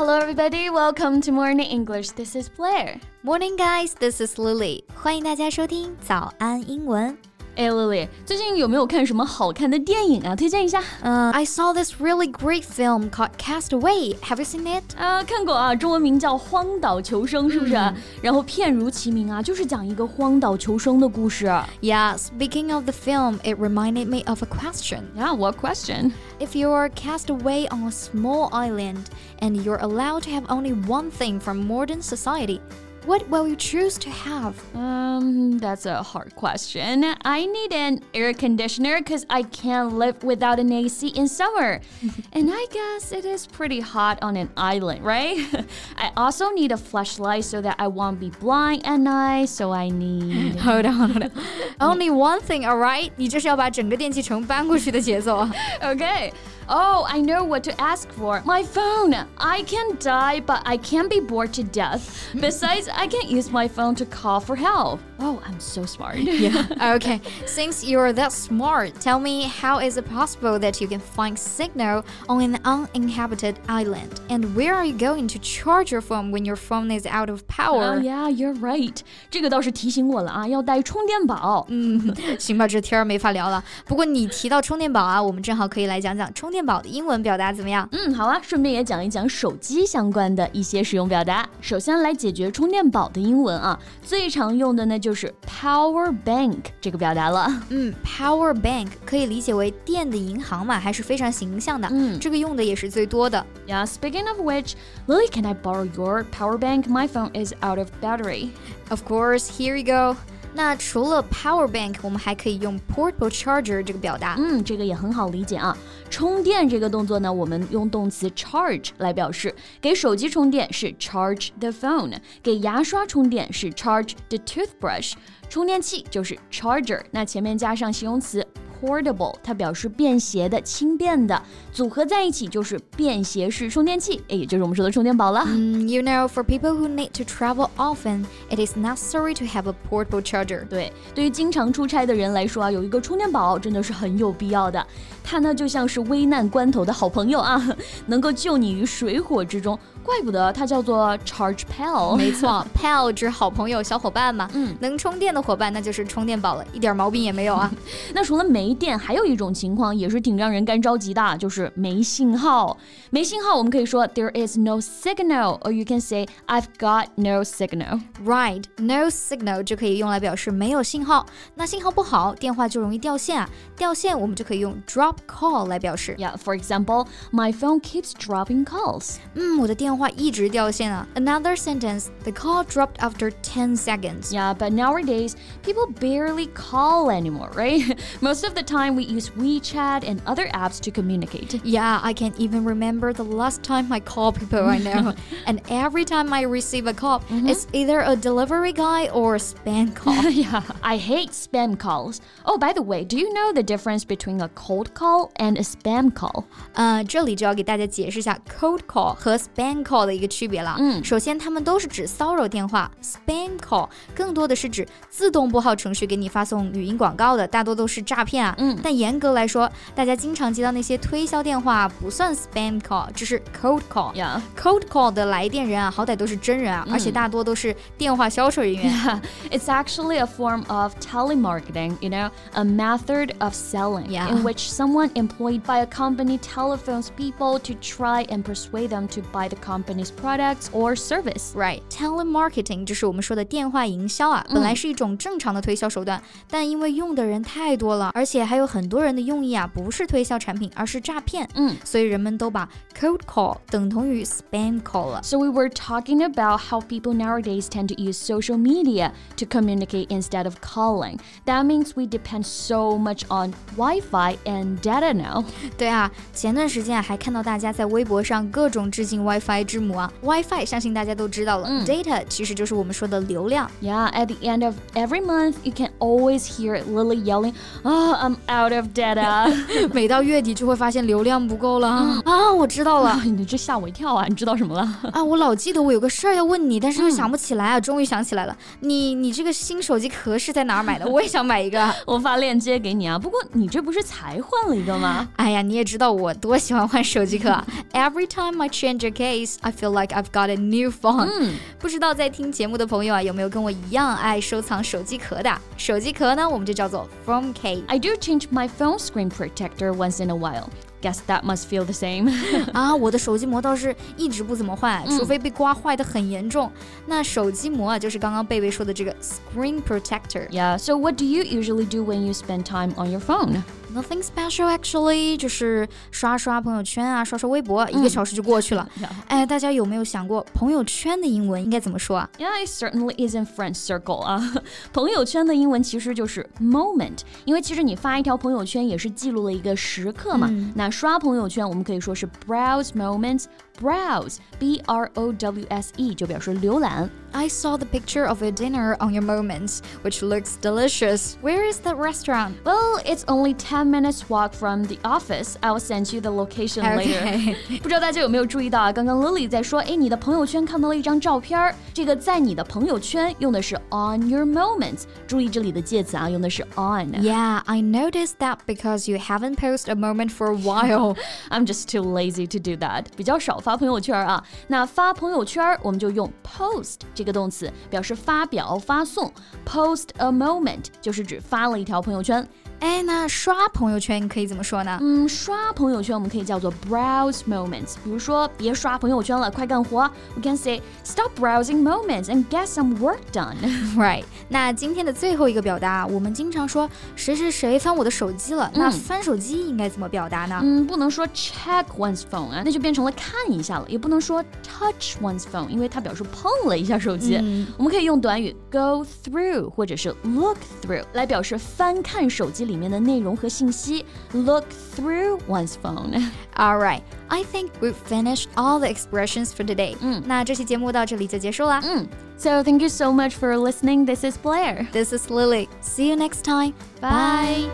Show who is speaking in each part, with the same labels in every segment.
Speaker 1: Hello, everybody. Welcome to Morning English. This is Blair.
Speaker 2: Morning, guys. This is Lily. 欢迎大家收听早安英文。
Speaker 1: 哎，Lily，最近有没有看什么好看的电影啊？推荐一下。
Speaker 2: 嗯、uh,，I saw this really great film called Cast Away. Have you seen it?
Speaker 1: 啊，看过啊，中文名叫《荒岛求生》，是不是？嗯、然后片如其名啊，就是讲一个荒岛求生的故事。
Speaker 2: Yeah, speaking of the film, it reminded me of a question.
Speaker 1: Yeah, what question?
Speaker 2: If you are cast away on a small island and you're allowed to have only one thing from modern society. what will you choose to have?
Speaker 1: Um, that's a hard question. I need an air conditioner because I can't live without an AC in summer. and I guess it is pretty hot on an island, right? I also need a flashlight so that I won't be blind at night, so I need.
Speaker 2: hold on, hold on. Only one thing, alright? 你这是要把整个电器城搬过去的节奏。
Speaker 1: okay. Oh, I know what to ask for. My phone. I can die, but I can't be bored to death. Besides, I can use my phone to call for help. Oh, I'm so smart.
Speaker 2: yeah. Okay. Since you're that smart, tell me how is it possible that you can find signal on an uninhabited island? And where are you going to charge your phone when your phone is out of power?
Speaker 1: Oh, yeah, you're right. 这个倒是提醒我了啊，要带充电宝。
Speaker 2: 嗯，行吧，这天儿没法聊了。不过你提到充电宝啊，我们正好可以来讲讲充电。宝的英文表达怎么样？
Speaker 1: 嗯，好啊，顺便也讲一讲手机相关的一些使用表达。首先来解决充电 宝的英文啊，最常用的呢就是 power bank 这个表达了。
Speaker 2: 嗯，power bank 可以理解为电的银行嘛，还是非常形象的。嗯，这个用的也是最多的。
Speaker 1: Yeah, speaking of which, Lily, can I borrow your power bank? My phone is out of battery.
Speaker 2: Of course, here you go. 那除了 power bank，我们还可以用 portable charger 这个表达。
Speaker 1: 嗯，这个也很好理解啊。 充电这个动作呢，我们用动词 charge 来表示。给手机充电是 charge the phone，给牙刷充电是 charge the toothbrush，充电器就是 charger。那前面加上形容词。portable，它表示便携的、轻便的，组合在一起就是便携式充电器，哎，也就是我们说的充电宝了。
Speaker 2: 嗯，You know, for people who need to travel often, it is necessary to have a portable charger。
Speaker 1: 对，对于经常出差的人来说啊，有一个充电宝真的是很有必要的。它呢就像是危难关头的好朋友啊，能够救你于水火之中。怪不得它叫做 charge pal。
Speaker 2: 没错，pal 指好朋友、小伙伴嘛。嗯，能充电的伙伴那就是充电宝了，一点毛病也没有啊。
Speaker 1: 那除了没电，还有一种情况也是挺让人干着急的，就是没信号。没信号，我们可以说 there is no signal，or you can say I've got no
Speaker 2: signal。Right，no signal 就可以用来表示没有信号。那信号不好，电话就容易掉线啊。掉线我们就可以用 drop call 来表示。
Speaker 1: Yeah，for example，my phone keeps dropping calls。
Speaker 2: 嗯，我的电电话一直掉线啊。Another sentence, the call dropped after 10 seconds.
Speaker 1: Yeah, but nowadays people barely call anymore, right? Most of the time we use WeChat and other apps to communicate.
Speaker 2: Yeah, I can't even remember the last time I called people I know. and every time I receive a call, mm -hmm. it's either a delivery guy or a spam call.
Speaker 1: yeah, I hate spam calls. Oh, by the way, do you know the difference between a cold call and a spam call?
Speaker 2: 呃，这里就要给大家解释一下 cold call 和 spam call 的一个区别了。嗯，首先它们都是指骚扰电话，spam call 更多的是指自动拨号程序给你发送语音广告的，大多都是诈骗啊。嗯，但严格来说，大家经常接到那些推销 电话不算 spam call，这是 cold call。Yeah，cold call 的来电人啊，好歹都是真人啊，而且大多都是电话销售人员。
Speaker 1: Yeah，it's actually a form of telemarketing. You know, a method of selling in which someone employed by a company telephones people to try and persuade them to buy the company's products or service.
Speaker 2: Right, telemarketing 就是我们说的电话营销啊，本来是一种正常的推销手段，但因为用的人太多了，而且还有很多人的用意啊，不是推销产品，而是诈骗。 嗯，所以人们都把 cold call 等同于 spam call 了。
Speaker 1: So we were talking about how people nowadays tend to use social media to communicate instead of calling. That means we depend so much on Wi-Fi and data now.
Speaker 2: 对啊，前段时间还看到大家在微博上各种致敬 WiFi。之母啊，WiFi 相信大家都知道了。嗯，data 其实就是我们说的流量。
Speaker 1: Yeah, at the end of every month, you can always hear Lily yelling, "Ah, I'm out of data。
Speaker 2: 每到月底就会发现流 量不够了啊！我知道了，
Speaker 1: 你这吓我一跳啊！你知道什么了？
Speaker 2: 啊，我老记得我有个事儿要问你，但是又想不起来啊。终于想起来了，你你这个新手机壳是在哪儿买的？我也想买一个，
Speaker 1: 我发链接给你啊。不过你这不是才换了一个吗？
Speaker 2: 哎呀，你也知道我多喜欢换手机壳。啊 Every time I change a case, I feel like I've got a new phone。嗯，不知道在听节目的朋友啊，有没有跟我一样爱收藏手机壳的？手机壳呢，我们就叫做 phone case。
Speaker 1: I do change my phone screen protector once in a while. Guess that must feel the same
Speaker 2: 啊，我的手机膜倒是一直不怎么换，除非被刮坏的很严重。那手机膜啊，就是刚刚贝贝说的这个 screen
Speaker 1: protector。Yeah, so what do you usually do when you spend time on your phone?
Speaker 2: Nothing special actually，就是刷刷朋友圈啊，刷刷微博，一个小时就过去了。哎，大家有没有想过朋友圈的英文应该怎么说啊
Speaker 1: ？Yeah, it certainly isn't friend circle 啊。朋友圈的英文其实就是 moment，因为其实你发一条朋友圈也是记录了一个时刻嘛。那刷朋友圈我们可以说是 browse moments。browse, B R O W S E 就表示浏览。
Speaker 2: I saw the picture of your dinner on your Moments, which looks delicious. Where is the restaurant?
Speaker 1: Well, it's only 10 minutes walk from the office. I'll send you the location later. 不知道大家有没有注意到啊？刚刚 Lily 在说，哎，你的朋友圈看到了一张照片，这个在你的朋友圈用的是 on your moments。注意这里的介词啊，用的是
Speaker 2: on。Yeah, I noticed that because you haven't posted a moment for a while.
Speaker 1: I'm just too lazy to do that. 比较少发朋友圈啊。那发朋友圈我们就用 post。 这个动词表示发表、发送，post a moment 就是指发了一条朋友圈。
Speaker 2: 哎，那刷朋友圈可以怎么说呢？
Speaker 1: 嗯，刷朋友圈我们可以叫做 browse moments。比如说，别刷朋友圈了，快干活。We can say stop browsing moments and get some work done.
Speaker 2: Right？那今天的最后一个表达，我们经常说谁谁谁翻我的手机了。那翻手机应该怎么表达呢？
Speaker 1: 嗯，不能说 check one's phone 啊，那就变成了看一下了。也不能说 touch one's phone，因为它表示碰了一下手机。我们可以用短语 go through 或者是 look through 来表示翻看手机里。里面的内容和信息，look through one's phone.
Speaker 2: All right, I think we've finished all the expressions for today. 嗯，那这期节目到这里就结束啦。
Speaker 1: 嗯，So thank you so much for listening. This is Blair.
Speaker 2: This is Lily. See you next time. Bye.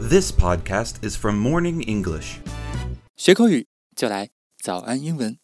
Speaker 3: This podcast is from Morning English.
Speaker 4: 学口语就来早安英文。